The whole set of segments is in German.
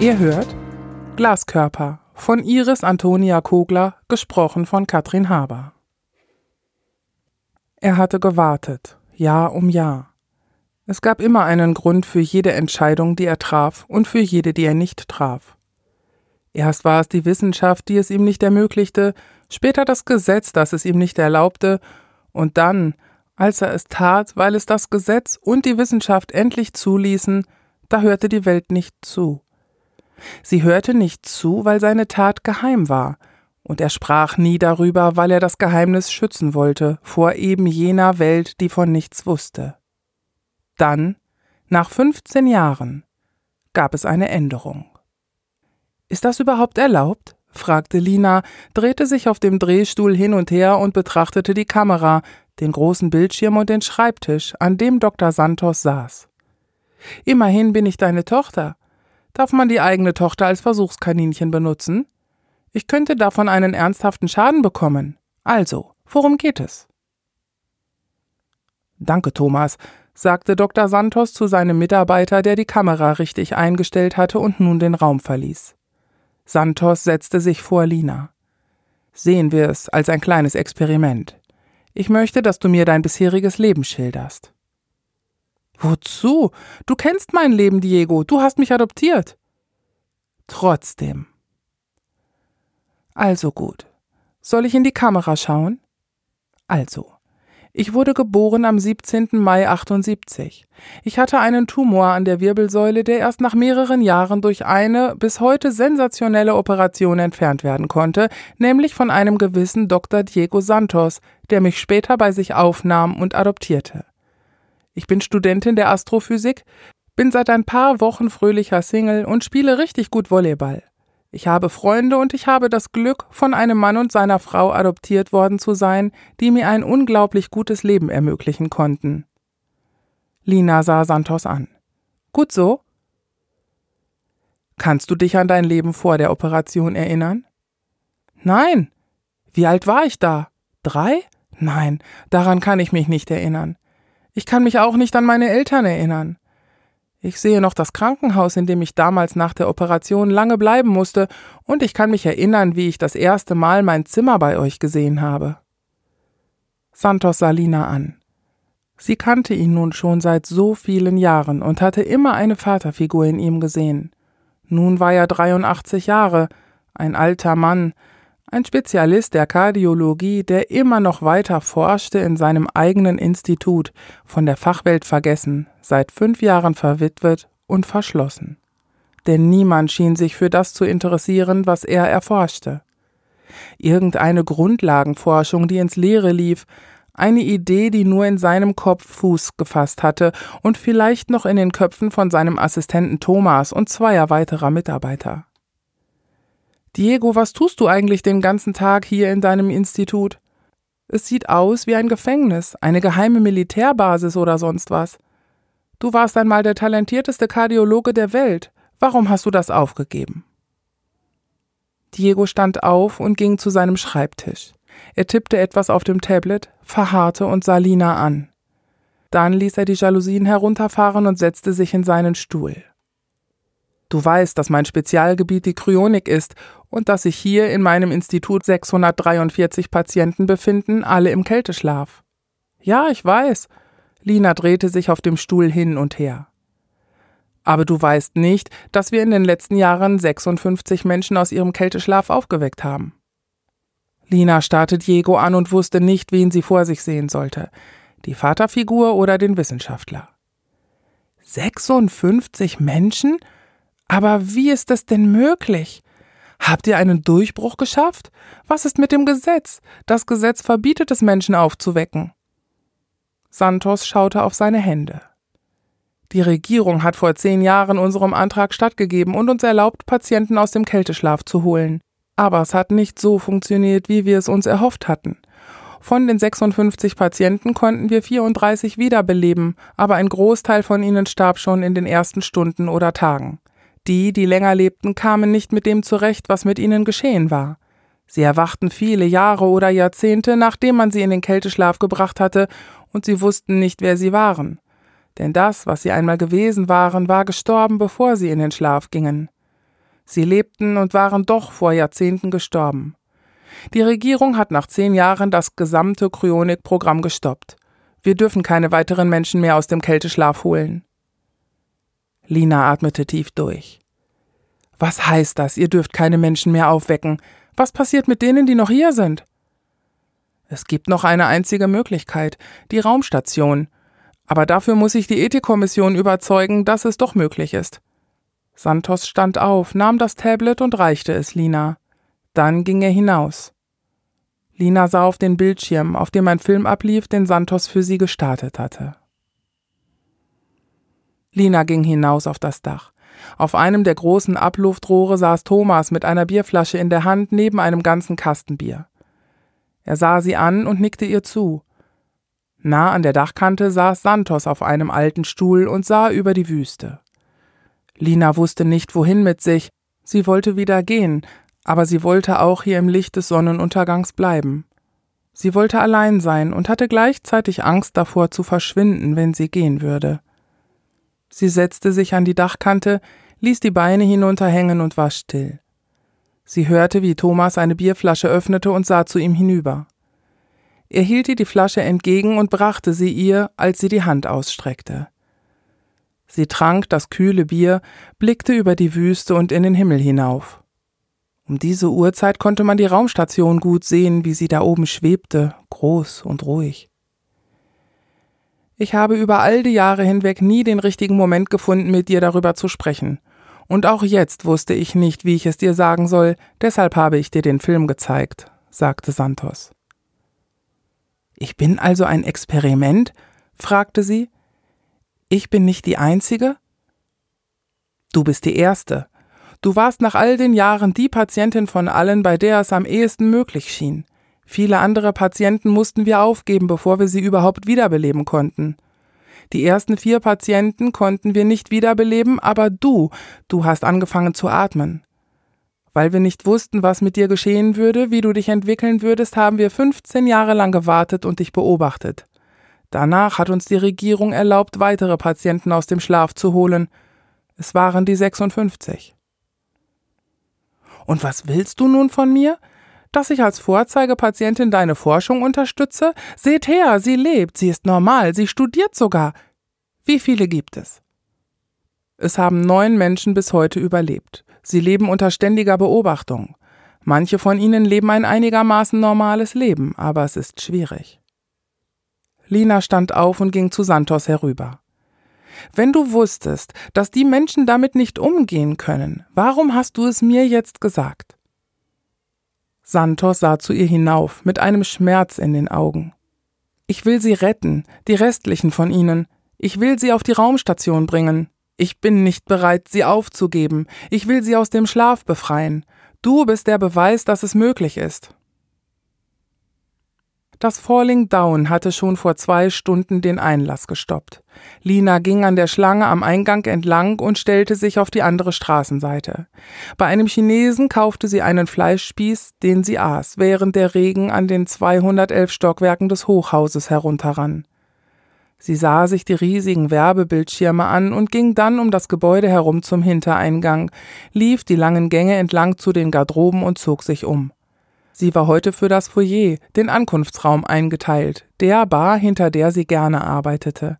Ihr hört Glaskörper von Iris Antonia Kogler, gesprochen von Katrin Haber. Er hatte gewartet, Jahr um Jahr. Es gab immer einen Grund für jede Entscheidung, die er traf, und für jede, die er nicht traf. Erst war es die Wissenschaft, die es ihm nicht ermöglichte, später das Gesetz, das es ihm nicht erlaubte, und dann, als er es tat, weil es das Gesetz und die Wissenschaft endlich zuließen, da hörte die Welt nicht zu. Sie hörte nicht zu, weil seine Tat geheim war, und er sprach nie darüber, weil er das Geheimnis schützen wollte vor eben jener Welt, die von nichts wusste. Dann, nach 15 Jahren, gab es eine Änderung. Ist das überhaupt erlaubt? fragte Lina, drehte sich auf dem Drehstuhl hin und her und betrachtete die Kamera, den großen Bildschirm und den Schreibtisch, an dem Dr. Santos saß. Immerhin bin ich deine Tochter. Darf man die eigene Tochter als Versuchskaninchen benutzen? Ich könnte davon einen ernsthaften Schaden bekommen. Also, worum geht es? Danke, Thomas, sagte Dr. Santos zu seinem Mitarbeiter, der die Kamera richtig eingestellt hatte und nun den Raum verließ. Santos setzte sich vor Lina. Sehen wir es als ein kleines Experiment. Ich möchte, dass du mir dein bisheriges Leben schilderst. Wozu? Du kennst mein Leben, Diego. Du hast mich adoptiert. Trotzdem. Also gut. Soll ich in die Kamera schauen? Also. Ich wurde geboren am 17. Mai 78. Ich hatte einen Tumor an der Wirbelsäule, der erst nach mehreren Jahren durch eine bis heute sensationelle Operation entfernt werden konnte, nämlich von einem gewissen Dr. Diego Santos, der mich später bei sich aufnahm und adoptierte. Ich bin Studentin der Astrophysik, bin seit ein paar Wochen fröhlicher Single und spiele richtig gut Volleyball. Ich habe Freunde und ich habe das Glück, von einem Mann und seiner Frau adoptiert worden zu sein, die mir ein unglaublich gutes Leben ermöglichen konnten. Lina sah Santos an. Gut so? Kannst du dich an dein Leben vor der Operation erinnern? Nein. Wie alt war ich da? Drei? Nein, daran kann ich mich nicht erinnern. Ich kann mich auch nicht an meine Eltern erinnern. Ich sehe noch das Krankenhaus, in dem ich damals nach der Operation lange bleiben musste, und ich kann mich erinnern, wie ich das erste Mal mein Zimmer bei euch gesehen habe. Santos sah Lina an. Sie kannte ihn nun schon seit so vielen Jahren und hatte immer eine Vaterfigur in ihm gesehen. Nun war er 83 Jahre, ein alter Mann, ein Spezialist der Kardiologie, der immer noch weiter forschte in seinem eigenen Institut, von der Fachwelt vergessen, seit fünf Jahren verwitwet und verschlossen. Denn niemand schien sich für das zu interessieren, was er erforschte. Irgendeine Grundlagenforschung, die ins Leere lief, eine Idee, die nur in seinem Kopf Fuß gefasst hatte und vielleicht noch in den Köpfen von seinem Assistenten Thomas und zweier weiterer Mitarbeiter. Diego, was tust du eigentlich den ganzen Tag hier in deinem Institut? Es sieht aus wie ein Gefängnis, eine geheime Militärbasis oder sonst was. Du warst einmal der talentierteste Kardiologe der Welt. Warum hast du das aufgegeben? Diego stand auf und ging zu seinem Schreibtisch. Er tippte etwas auf dem Tablet, verharrte und sah Lina an. Dann ließ er die Jalousien herunterfahren und setzte sich in seinen Stuhl. Du weißt, dass mein Spezialgebiet die Kryonik ist und dass sich hier in meinem Institut 643 Patienten befinden, alle im Kälteschlaf. Ja, ich weiß. Lina drehte sich auf dem Stuhl hin und her. Aber du weißt nicht, dass wir in den letzten Jahren 56 Menschen aus ihrem Kälteschlaf aufgeweckt haben. Lina starrte Diego an und wusste nicht, wen sie vor sich sehen sollte. Die Vaterfigur oder den Wissenschaftler. 56 Menschen? Aber wie ist das denn möglich? Habt ihr einen Durchbruch geschafft? Was ist mit dem Gesetz? Das Gesetz verbietet es Menschen aufzuwecken. Santos schaute auf seine Hände. Die Regierung hat vor zehn Jahren unserem Antrag stattgegeben und uns erlaubt, Patienten aus dem Kälteschlaf zu holen. Aber es hat nicht so funktioniert, wie wir es uns erhofft hatten. Von den 56 Patienten konnten wir 34 wiederbeleben, aber ein Großteil von ihnen starb schon in den ersten Stunden oder Tagen. Die, die länger lebten, kamen nicht mit dem zurecht, was mit ihnen geschehen war. Sie erwachten viele Jahre oder Jahrzehnte, nachdem man sie in den Kälteschlaf gebracht hatte, und sie wussten nicht, wer sie waren. Denn das, was sie einmal gewesen waren, war gestorben, bevor sie in den Schlaf gingen. Sie lebten und waren doch vor Jahrzehnten gestorben. Die Regierung hat nach zehn Jahren das gesamte Kryonik-Programm gestoppt. Wir dürfen keine weiteren Menschen mehr aus dem Kälteschlaf holen. Lina atmete tief durch. Was heißt das? Ihr dürft keine Menschen mehr aufwecken. Was passiert mit denen, die noch hier sind? Es gibt noch eine einzige Möglichkeit, die Raumstation. Aber dafür muss ich die Ethikkommission überzeugen, dass es doch möglich ist. Santos stand auf, nahm das Tablet und reichte es Lina. Dann ging er hinaus. Lina sah auf den Bildschirm, auf dem ein Film ablief, den Santos für sie gestartet hatte. Lina ging hinaus auf das Dach. Auf einem der großen Abluftrohre saß Thomas mit einer Bierflasche in der Hand neben einem ganzen Kasten Bier. Er sah sie an und nickte ihr zu. Nah an der Dachkante saß Santos auf einem alten Stuhl und sah über die Wüste. Lina wusste nicht, wohin mit sich. Sie wollte wieder gehen, aber sie wollte auch hier im Licht des Sonnenuntergangs bleiben. Sie wollte allein sein und hatte gleichzeitig Angst davor zu verschwinden, wenn sie gehen würde. Sie setzte sich an die Dachkante, ließ die Beine hinunterhängen und war still. Sie hörte, wie Thomas eine Bierflasche öffnete und sah zu ihm hinüber. Er hielt ihr die Flasche entgegen und brachte sie ihr, als sie die Hand ausstreckte. Sie trank das kühle Bier, blickte über die Wüste und in den Himmel hinauf. Um diese Uhrzeit konnte man die Raumstation gut sehen, wie sie da oben schwebte, groß und ruhig. Ich habe über all die Jahre hinweg nie den richtigen Moment gefunden, mit dir darüber zu sprechen. Und auch jetzt wusste ich nicht, wie ich es dir sagen soll, deshalb habe ich dir den Film gezeigt, sagte Santos. Ich bin also ein Experiment? fragte sie. Ich bin nicht die Einzige? Du bist die Erste, Du warst nach all den Jahren die Patientin von allen, bei der es am ehesten möglich schien. Viele andere Patienten mussten wir aufgeben, bevor wir sie überhaupt wiederbeleben konnten. Die ersten vier Patienten konnten wir nicht wiederbeleben, aber du, du hast angefangen zu atmen. Weil wir nicht wussten, was mit dir geschehen würde, wie du dich entwickeln würdest, haben wir 15 Jahre lang gewartet und dich beobachtet. Danach hat uns die Regierung erlaubt, weitere Patienten aus dem Schlaf zu holen. Es waren die 56. Und was willst du nun von mir? Dass ich als Vorzeigepatientin deine Forschung unterstütze? Seht her, sie lebt, sie ist normal, sie studiert sogar. Wie viele gibt es? Es haben neun Menschen bis heute überlebt. Sie leben unter ständiger Beobachtung. Manche von ihnen leben ein einigermaßen normales Leben, aber es ist schwierig. Lina stand auf und ging zu Santos herüber. Wenn du wusstest, dass die Menschen damit nicht umgehen können, warum hast du es mir jetzt gesagt? Santos sah zu ihr hinauf mit einem Schmerz in den Augen. Ich will sie retten, die restlichen von ihnen. Ich will sie auf die Raumstation bringen. Ich bin nicht bereit, sie aufzugeben. Ich will sie aus dem Schlaf befreien. Du bist der Beweis, dass es möglich ist. Das Falling Down hatte schon vor zwei Stunden den Einlass gestoppt. Lina ging an der Schlange am Eingang entlang und stellte sich auf die andere Straßenseite. Bei einem Chinesen kaufte sie einen Fleischspieß, den sie aß, während der Regen an den 211 Stockwerken des Hochhauses herunterrann. Sie sah sich die riesigen Werbebildschirme an und ging dann um das Gebäude herum zum Hintereingang, lief die langen Gänge entlang zu den Garderoben und zog sich um. Sie war heute für das Foyer, den Ankunftsraum, eingeteilt, der Bar, hinter der sie gerne arbeitete.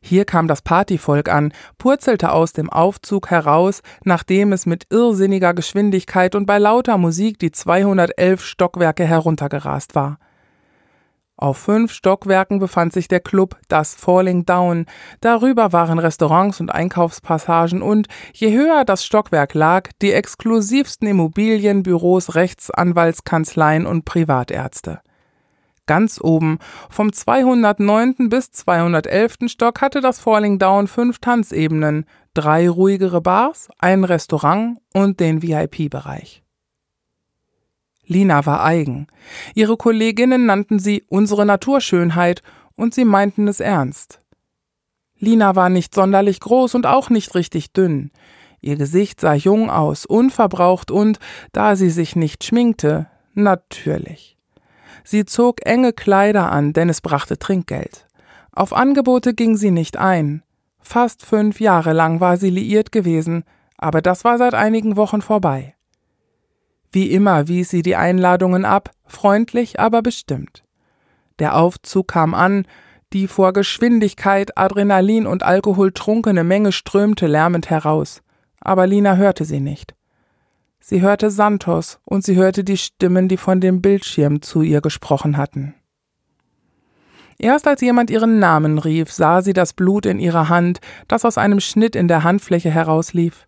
Hier kam das Partyvolk an, purzelte aus dem Aufzug heraus, nachdem es mit irrsinniger Geschwindigkeit und bei lauter Musik die 211 Stockwerke heruntergerast war. Auf fünf Stockwerken befand sich der Club Das Falling Down, darüber waren Restaurants und Einkaufspassagen und, je höher das Stockwerk lag, die exklusivsten Immobilienbüros, Rechtsanwaltskanzleien und Privatärzte. Ganz oben, vom 209. bis 211. Stock hatte das Falling Down fünf Tanzebenen, drei ruhigere Bars, ein Restaurant und den VIP-Bereich. Lina war eigen. Ihre Kolleginnen nannten sie unsere Naturschönheit und sie meinten es ernst. Lina war nicht sonderlich groß und auch nicht richtig dünn. Ihr Gesicht sah jung aus, unverbraucht und, da sie sich nicht schminkte, natürlich. Sie zog enge Kleider an, denn es brachte Trinkgeld. Auf Angebote ging sie nicht ein. Fast fünf Jahre lang war sie liiert gewesen, aber das war seit einigen Wochen vorbei. Wie immer wies sie die Einladungen ab, freundlich, aber bestimmt. Der Aufzug kam an, die vor Geschwindigkeit, Adrenalin und Alkohol trunkene Menge strömte lärmend heraus, aber Lina hörte sie nicht. Sie hörte Santos und sie hörte die Stimmen, die von dem Bildschirm zu ihr gesprochen hatten. Erst als jemand ihren Namen rief, sah sie das Blut in ihrer Hand, das aus einem Schnitt in der Handfläche herauslief.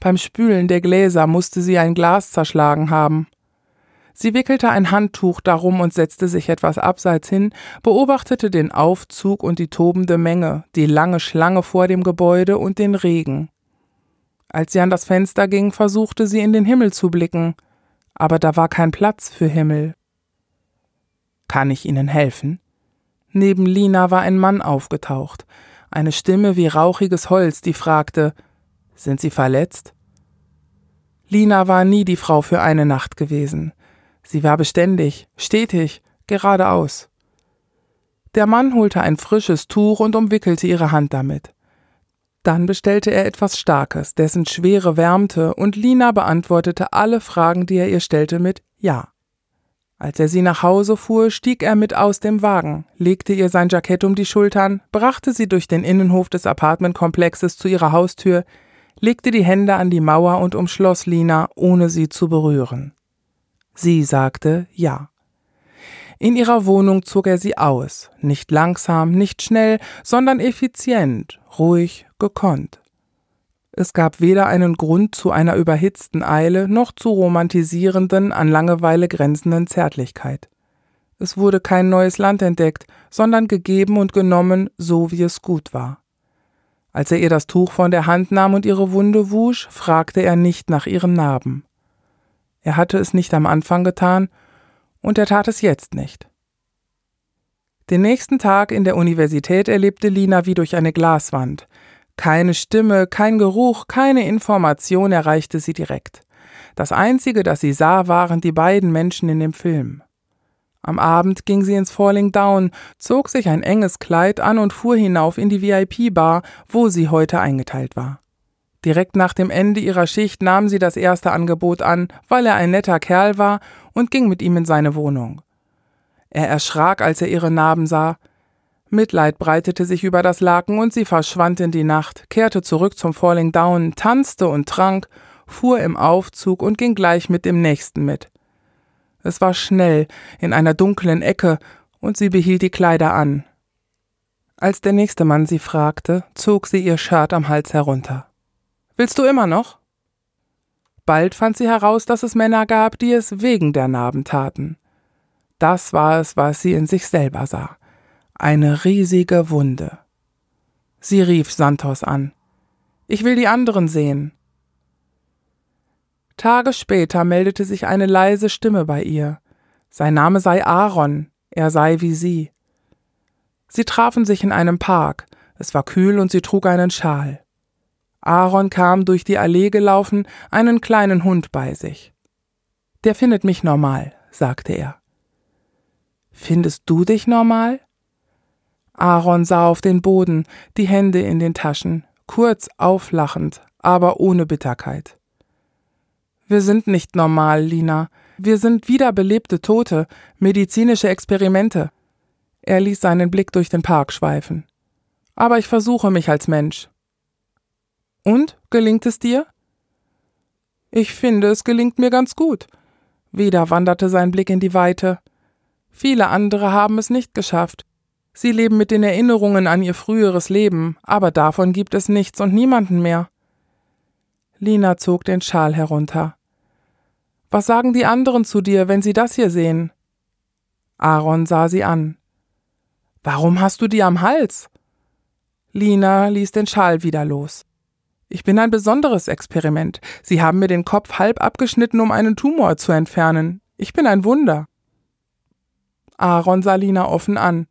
Beim Spülen der Gläser musste sie ein Glas zerschlagen haben. Sie wickelte ein Handtuch darum und setzte sich etwas abseits hin, beobachtete den Aufzug und die tobende Menge, die lange Schlange vor dem Gebäude und den Regen. Als sie an das Fenster ging, versuchte sie in den Himmel zu blicken, aber da war kein Platz für Himmel. Kann ich Ihnen helfen? Neben Lina war ein Mann aufgetaucht, eine Stimme wie rauchiges Holz, die fragte Sind Sie verletzt? Lina war nie die Frau für eine Nacht gewesen. Sie war beständig, stetig, geradeaus. Der Mann holte ein frisches Tuch und umwickelte ihre Hand damit. Dann bestellte er etwas Starkes, dessen Schwere wärmte, und Lina beantwortete alle Fragen, die er ihr stellte, mit Ja. Als er sie nach Hause fuhr, stieg er mit aus dem Wagen, legte ihr sein Jackett um die Schultern, brachte sie durch den Innenhof des Apartmentkomplexes zu ihrer Haustür, legte die Hände an die Mauer und umschloss Lina, ohne sie zu berühren. Sie sagte Ja. In ihrer Wohnung zog er sie aus, nicht langsam, nicht schnell, sondern effizient, ruhig, gekonnt. Es gab weder einen Grund zu einer überhitzten Eile noch zu romantisierenden, an Langeweile grenzenden Zärtlichkeit. Es wurde kein neues Land entdeckt, sondern gegeben und genommen, so wie es gut war. Als er ihr das Tuch von der Hand nahm und ihre Wunde wusch, fragte er nicht nach ihren Narben. Er hatte es nicht am Anfang getan, und er tat es jetzt nicht. Den nächsten Tag in der Universität erlebte Lina wie durch eine Glaswand. Keine Stimme, kein Geruch, keine Information erreichte sie direkt. Das Einzige, das sie sah, waren die beiden Menschen in dem Film. Am Abend ging sie ins Falling Down, zog sich ein enges Kleid an und fuhr hinauf in die VIP-Bar, wo sie heute eingeteilt war. Direkt nach dem Ende ihrer Schicht nahm sie das erste Angebot an, weil er ein netter Kerl war, und ging mit ihm in seine Wohnung. Er erschrak, als er ihre Narben sah. Mitleid breitete sich über das Laken und sie verschwand in die Nacht, kehrte zurück zum Falling Down, tanzte und trank, fuhr im Aufzug und ging gleich mit dem nächsten mit. Es war schnell, in einer dunklen Ecke, und sie behielt die Kleider an. Als der nächste Mann sie fragte, zog sie ihr Shirt am Hals herunter. Willst du immer noch? Bald fand sie heraus, dass es Männer gab, die es wegen der Narben taten. Das war es, was sie in sich selber sah eine riesige Wunde. Sie rief Santos an. Ich will die anderen sehen. Tage später meldete sich eine leise Stimme bei ihr. Sein Name sei Aaron, er sei wie sie. Sie trafen sich in einem Park, es war kühl und sie trug einen Schal. Aaron kam durch die Allee gelaufen, einen kleinen Hund bei sich. Der findet mich normal, sagte er. Findest du dich normal? Aaron sah auf den Boden, die Hände in den Taschen, kurz auflachend, aber ohne Bitterkeit. Wir sind nicht normal, Lina. Wir sind wiederbelebte Tote, medizinische Experimente. Er ließ seinen Blick durch den Park schweifen. Aber ich versuche mich als Mensch. Und, gelingt es dir? Ich finde, es gelingt mir ganz gut. Wieder wanderte sein Blick in die Weite. Viele andere haben es nicht geschafft. Sie leben mit den Erinnerungen an ihr früheres Leben, aber davon gibt es nichts und niemanden mehr. Lina zog den Schal herunter. Was sagen die anderen zu dir, wenn sie das hier sehen? Aaron sah sie an. Warum hast du die am Hals? Lina ließ den Schal wieder los. Ich bin ein besonderes Experiment. Sie haben mir den Kopf halb abgeschnitten, um einen Tumor zu entfernen. Ich bin ein Wunder. Aaron sah Lina offen an.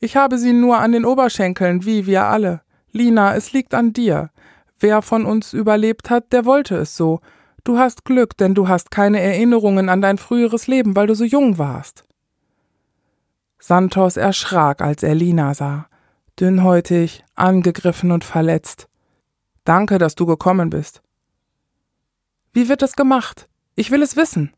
Ich habe sie nur an den Oberschenkeln, wie wir alle. Lina, es liegt an dir. Wer von uns überlebt hat, der wollte es so. Du hast Glück, denn du hast keine Erinnerungen an dein früheres Leben, weil du so jung warst. Santos erschrak, als er Lina sah. Dünnhäutig, angegriffen und verletzt. Danke, dass du gekommen bist. Wie wird es gemacht? Ich will es wissen.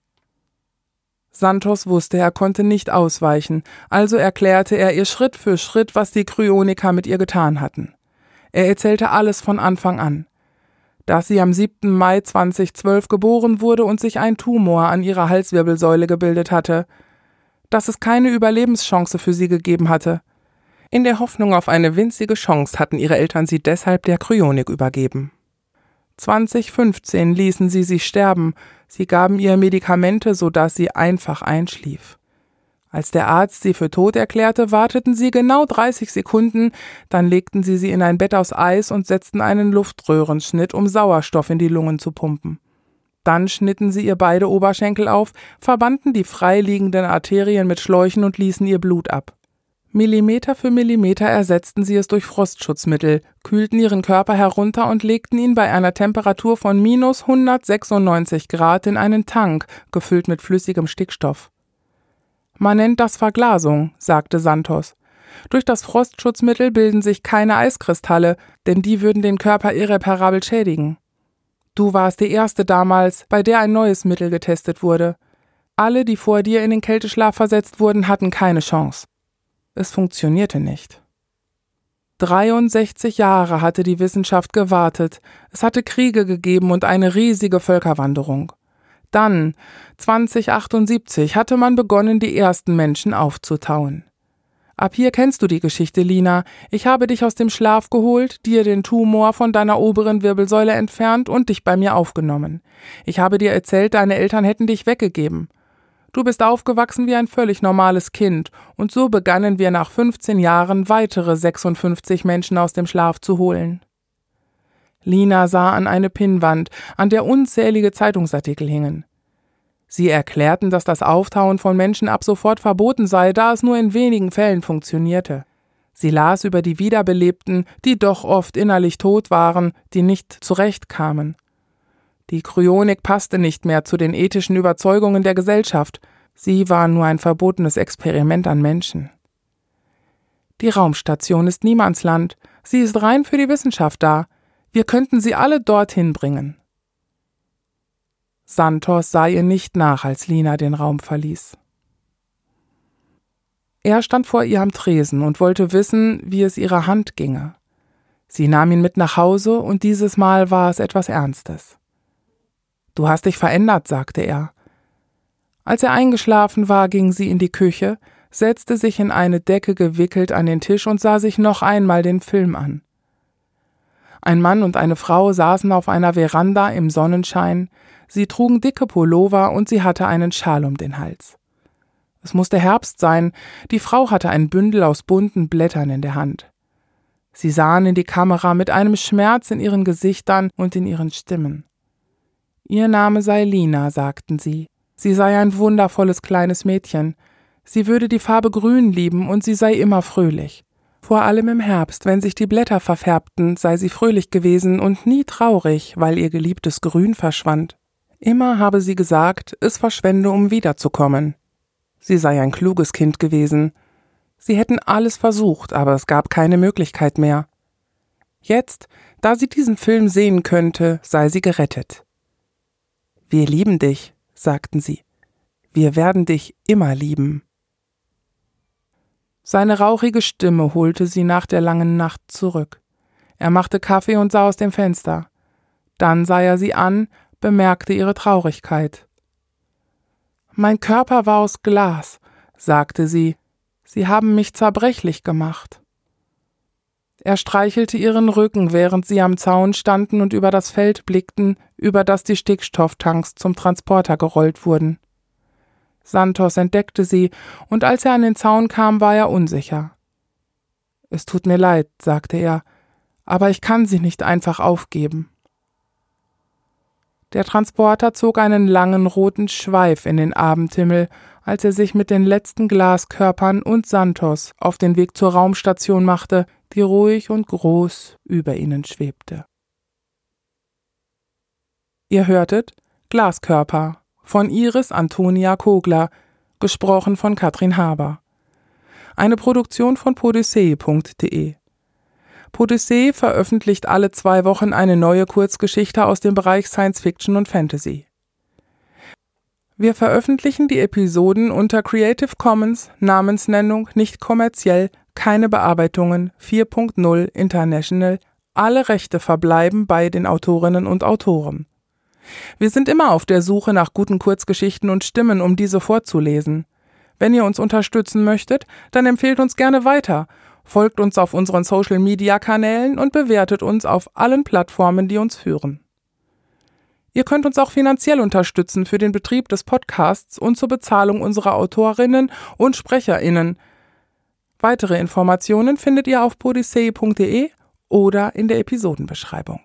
Santos wusste, er konnte nicht ausweichen, also erklärte er ihr Schritt für Schritt, was die Kryoniker mit ihr getan hatten. Er erzählte alles von Anfang an. Dass sie am 7. Mai 2012 geboren wurde und sich ein Tumor an ihrer Halswirbelsäule gebildet hatte. Dass es keine Überlebenschance für sie gegeben hatte. In der Hoffnung auf eine winzige Chance hatten ihre Eltern sie deshalb der Kryonik übergeben. 2015 ließen sie sie sterben, sie gaben ihr Medikamente, so dass sie einfach einschlief. Als der Arzt sie für tot erklärte, warteten sie genau 30 Sekunden, dann legten sie sie in ein Bett aus Eis und setzten einen Luftröhrenschnitt, um Sauerstoff in die Lungen zu pumpen. Dann schnitten sie ihr beide Oberschenkel auf, verbanden die freiliegenden Arterien mit Schläuchen und ließen ihr Blut ab. Millimeter für Millimeter ersetzten sie es durch Frostschutzmittel, kühlten ihren Körper herunter und legten ihn bei einer Temperatur von minus 196 Grad in einen Tank, gefüllt mit flüssigem Stickstoff. Man nennt das Verglasung, sagte Santos. Durch das Frostschutzmittel bilden sich keine Eiskristalle, denn die würden den Körper irreparabel schädigen. Du warst die erste damals, bei der ein neues Mittel getestet wurde. Alle, die vor dir in den Kälteschlaf versetzt wurden, hatten keine Chance. Es funktionierte nicht. 63 Jahre hatte die Wissenschaft gewartet, es hatte Kriege gegeben und eine riesige Völkerwanderung. Dann, 2078, hatte man begonnen, die ersten Menschen aufzutauen. Ab hier kennst du die Geschichte, Lina. Ich habe dich aus dem Schlaf geholt, dir den Tumor von deiner oberen Wirbelsäule entfernt und dich bei mir aufgenommen. Ich habe dir erzählt, deine Eltern hätten dich weggegeben. Du bist aufgewachsen wie ein völlig normales Kind, und so begannen wir nach 15 Jahren weitere 56 Menschen aus dem Schlaf zu holen. Lina sah an eine Pinnwand, an der unzählige Zeitungsartikel hingen. Sie erklärten, dass das Auftauen von Menschen ab sofort verboten sei, da es nur in wenigen Fällen funktionierte. Sie las über die Wiederbelebten, die doch oft innerlich tot waren, die nicht zurechtkamen. Die Kryonik passte nicht mehr zu den ethischen Überzeugungen der Gesellschaft. Sie war nur ein verbotenes Experiment an Menschen. Die Raumstation ist Niemandsland. Sie ist rein für die Wissenschaft da. Wir könnten sie alle dorthin bringen. Santos sah ihr nicht nach, als Lina den Raum verließ. Er stand vor ihr am Tresen und wollte wissen, wie es ihrer Hand ginge. Sie nahm ihn mit nach Hause und dieses Mal war es etwas Ernstes. Du hast dich verändert, sagte er. Als er eingeschlafen war, ging sie in die Küche, setzte sich in eine Decke gewickelt an den Tisch und sah sich noch einmal den Film an. Ein Mann und eine Frau saßen auf einer Veranda im Sonnenschein, sie trugen dicke Pullover und sie hatte einen Schal um den Hals. Es musste Herbst sein, die Frau hatte ein Bündel aus bunten Blättern in der Hand. Sie sahen in die Kamera mit einem Schmerz in ihren Gesichtern und in ihren Stimmen. Ihr Name sei Lina, sagten sie. Sie sei ein wundervolles kleines Mädchen. Sie würde die Farbe grün lieben und sie sei immer fröhlich. Vor allem im Herbst, wenn sich die Blätter verfärbten, sei sie fröhlich gewesen und nie traurig, weil ihr geliebtes Grün verschwand. Immer habe sie gesagt, es verschwende, um wiederzukommen. Sie sei ein kluges Kind gewesen. Sie hätten alles versucht, aber es gab keine Möglichkeit mehr. Jetzt, da sie diesen Film sehen könnte, sei sie gerettet. Wir lieben dich, sagten sie. Wir werden dich immer lieben. Seine rauchige Stimme holte sie nach der langen Nacht zurück. Er machte Kaffee und sah aus dem Fenster. Dann sah er sie an, bemerkte ihre Traurigkeit. Mein Körper war aus Glas, sagte sie. Sie haben mich zerbrechlich gemacht. Er streichelte ihren Rücken, während sie am Zaun standen und über das Feld blickten, über das die Stickstofftanks zum Transporter gerollt wurden. Santos entdeckte sie, und als er an den Zaun kam, war er unsicher. Es tut mir leid, sagte er, aber ich kann sie nicht einfach aufgeben. Der Transporter zog einen langen roten Schweif in den Abendhimmel, als er sich mit den letzten Glaskörpern und Santos auf den Weg zur Raumstation machte, die ruhig und groß über ihnen schwebte. Ihr hörtet Glaskörper von Iris Antonia Kogler, gesprochen von Katrin Haber. Eine Produktion von podyssee.de. Podyssee veröffentlicht alle zwei Wochen eine neue Kurzgeschichte aus dem Bereich Science Fiction und Fantasy. Wir veröffentlichen die Episoden unter Creative Commons, Namensnennung, nicht kommerziell, keine Bearbeitungen 4.0 International, alle Rechte verbleiben bei den Autorinnen und Autoren. Wir sind immer auf der Suche nach guten Kurzgeschichten und Stimmen, um diese vorzulesen. Wenn ihr uns unterstützen möchtet, dann empfehlt uns gerne weiter folgt uns auf unseren Social-Media-Kanälen und bewertet uns auf allen Plattformen, die uns führen. Ihr könnt uns auch finanziell unterstützen für den Betrieb des Podcasts und zur Bezahlung unserer Autorinnen und Sprecherinnen. Weitere Informationen findet ihr auf podyssee.de oder in der Episodenbeschreibung.